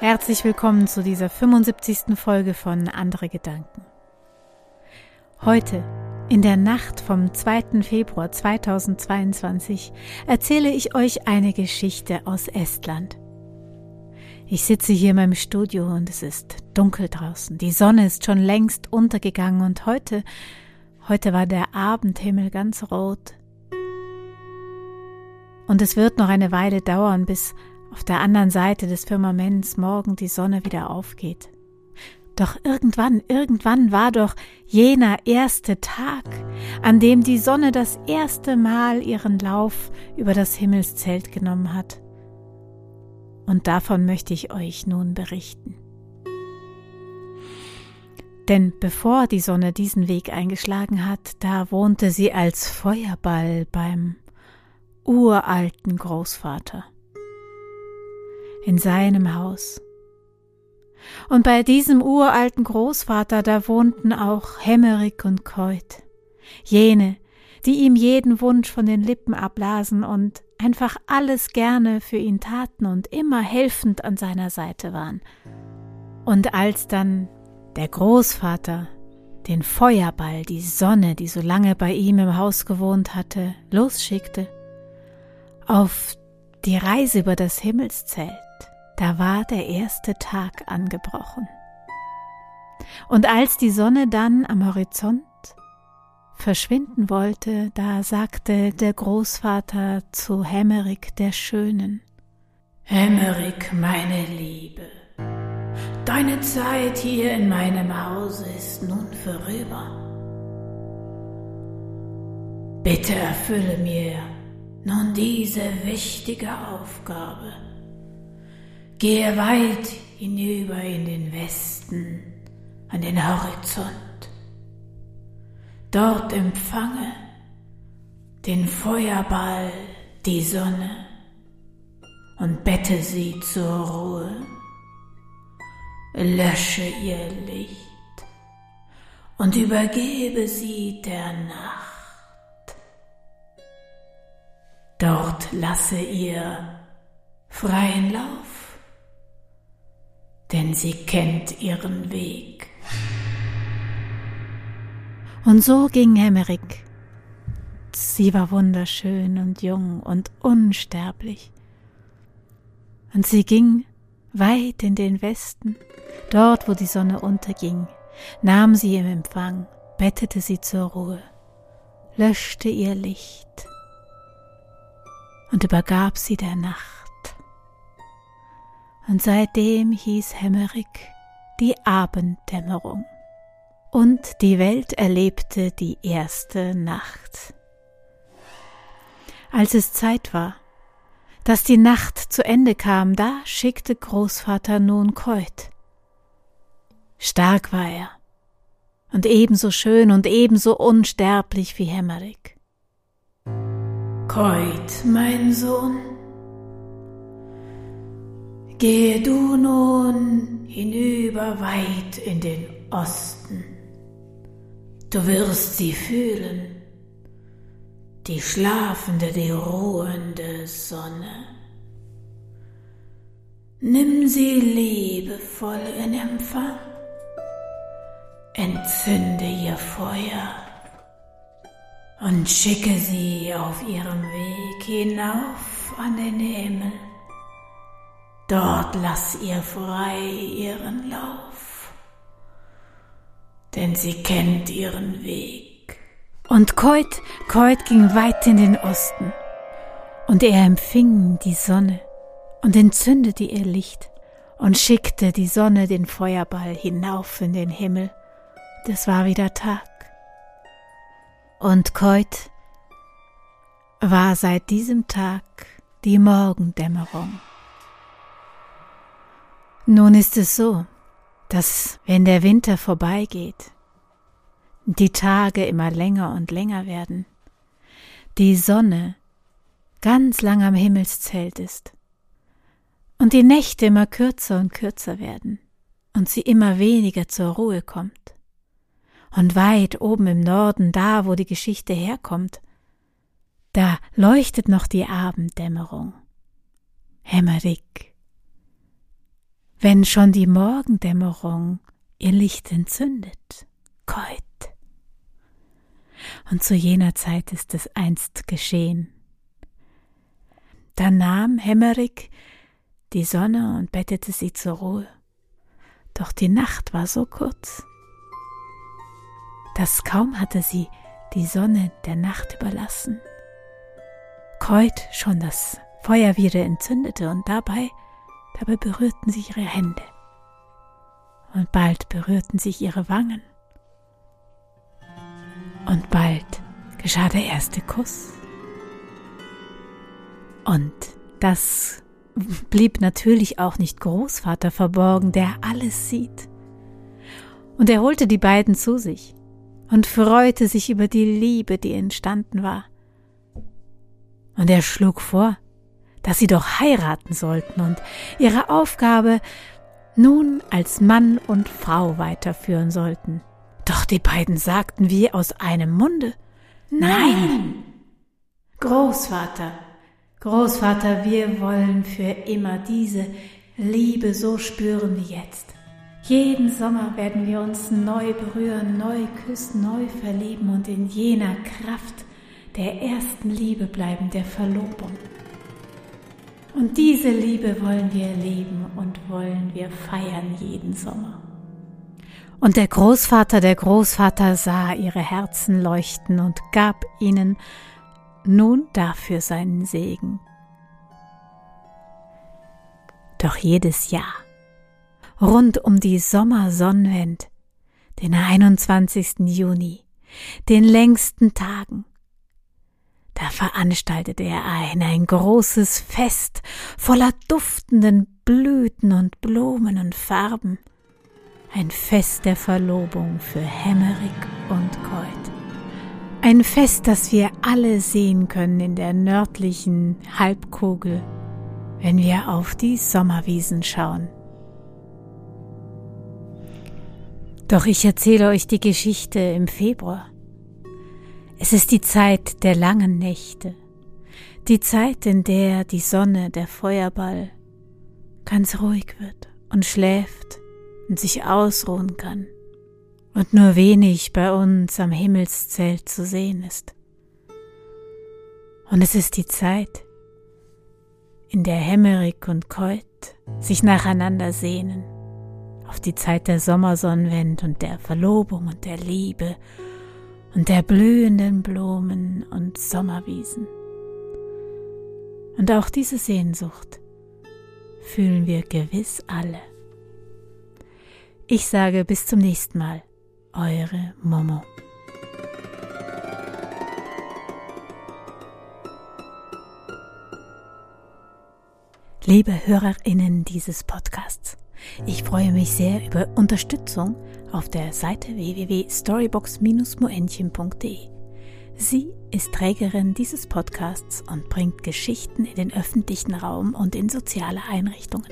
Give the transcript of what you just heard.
Herzlich willkommen zu dieser 75. Folge von Andere Gedanken. Heute, in der Nacht vom 2. Februar 2022, erzähle ich euch eine Geschichte aus Estland. Ich sitze hier in meinem Studio und es ist dunkel draußen. Die Sonne ist schon längst untergegangen und heute, heute war der Abendhimmel ganz rot. Und es wird noch eine Weile dauern, bis auf der anderen Seite des Firmaments morgen die Sonne wieder aufgeht. Doch irgendwann, irgendwann war doch jener erste Tag, an dem die Sonne das erste Mal ihren Lauf über das Himmelszelt genommen hat. Und davon möchte ich euch nun berichten. Denn bevor die Sonne diesen Weg eingeschlagen hat, da wohnte sie als Feuerball beim uralten Großvater in seinem Haus. Und bei diesem uralten Großvater, da wohnten auch Hemmerik und Keut, jene, die ihm jeden Wunsch von den Lippen ablasen und einfach alles gerne für ihn taten und immer helfend an seiner Seite waren. Und als dann der Großvater den Feuerball, die Sonne, die so lange bei ihm im Haus gewohnt hatte, losschickte, auf die Reise über das Himmelszelt, da war der erste Tag angebrochen. Und als die Sonne dann am Horizont verschwinden wollte, da sagte der Großvater zu Hemmerik der Schönen, Hemmerik, meine Liebe, deine Zeit hier in meinem Hause ist nun vorüber. Bitte erfülle mir nun diese wichtige Aufgabe Gehe weit hinüber in den Westen, an den Horizont. Dort empfange den Feuerball, die Sonne und bette sie zur Ruhe. Lösche ihr Licht und übergebe sie der Nacht. Dort lasse ihr freien Lauf denn sie kennt ihren Weg. Und so ging Hemmerik. Sie war wunderschön und jung und unsterblich. Und sie ging weit in den Westen, dort wo die Sonne unterging, nahm sie im Empfang, bettete sie zur Ruhe, löschte ihr Licht und übergab sie der Nacht und seitdem hieß Hemmerik die Abenddämmerung. Und die Welt erlebte die erste Nacht. Als es Zeit war, dass die Nacht zu Ende kam, da schickte Großvater nun Keut. Stark war er und ebenso schön und ebenso unsterblich wie Hemmerik. Keut, mein Sohn, Gehe du nun hinüber weit in den Osten. Du wirst sie fühlen, die schlafende, die ruhende Sonne. Nimm sie liebevoll in Empfang, entzünde ihr Feuer und schicke sie auf ihrem Weg hinauf an den Himmel. Dort lass ihr frei ihren Lauf, denn sie kennt ihren Weg. Und Keut, Keut ging weit in den Osten, und er empfing die Sonne und entzündete ihr Licht und schickte die Sonne den Feuerball hinauf in den Himmel. Und es war wieder Tag. Und Keut war seit diesem Tag die Morgendämmerung. Nun ist es so, dass wenn der Winter vorbeigeht, die Tage immer länger und länger werden, die Sonne ganz lang am Himmelszelt ist und die Nächte immer kürzer und kürzer werden und sie immer weniger zur Ruhe kommt. Und weit oben im Norden, da wo die Geschichte herkommt, da leuchtet noch die Abenddämmerung. Hämmerig wenn schon die Morgendämmerung ihr Licht entzündet, Keut. Und zu jener Zeit ist es einst geschehen. Da nahm Hämmerig die Sonne und bettete sie zur Ruhe. Doch die Nacht war so kurz, dass kaum hatte sie die Sonne der Nacht überlassen, Keut schon das Feuer wieder entzündete und dabei, dabei berührten sich ihre Hände und bald berührten sich ihre Wangen und bald geschah der erste Kuss. Und das blieb natürlich auch nicht Großvater verborgen, der alles sieht. Und er holte die beiden zu sich und freute sich über die Liebe, die entstanden war. Und er schlug vor, dass sie doch heiraten sollten und ihre Aufgabe nun als Mann und Frau weiterführen sollten. Doch die beiden sagten wie aus einem Munde Nein. Großvater, Großvater, wir wollen für immer diese Liebe so spüren wie jetzt. Jeden Sommer werden wir uns neu berühren, neu küssen, neu verlieben und in jener Kraft der ersten Liebe bleiben, der Verlobung. Und diese Liebe wollen wir leben und wollen wir feiern jeden Sommer. Und der Großvater, der Großvater sah ihre Herzen leuchten und gab ihnen nun dafür seinen Segen. Doch jedes Jahr, rund um die Sommersonnenwend, den 21. Juni, den längsten Tagen, da veranstaltete er ein, ein großes Fest voller duftenden Blüten und Blumen und Farben. Ein Fest der Verlobung für Hämmerig und Keut. Ein Fest, das wir alle sehen können in der nördlichen Halbkugel, wenn wir auf die Sommerwiesen schauen. Doch ich erzähle euch die Geschichte im Februar. Es ist die Zeit der langen Nächte, die Zeit, in der die Sonne, der Feuerball, ganz ruhig wird und schläft und sich ausruhen kann und nur wenig bei uns am Himmelszelt zu sehen ist. Und es ist die Zeit, in der Hämmerig und Keut sich nacheinander sehnen, auf die Zeit der Sommersonnenwend und der Verlobung und der Liebe und der blühenden Blumen und Sommerwiesen. Und auch diese Sehnsucht fühlen wir gewiss alle. Ich sage bis zum nächsten Mal, eure Momo. Liebe Hörerinnen dieses Podcasts, ich freue mich sehr über Unterstützung auf der Seite www.storybox-moentchen.de. Sie ist Trägerin dieses Podcasts und bringt Geschichten in den öffentlichen Raum und in soziale Einrichtungen.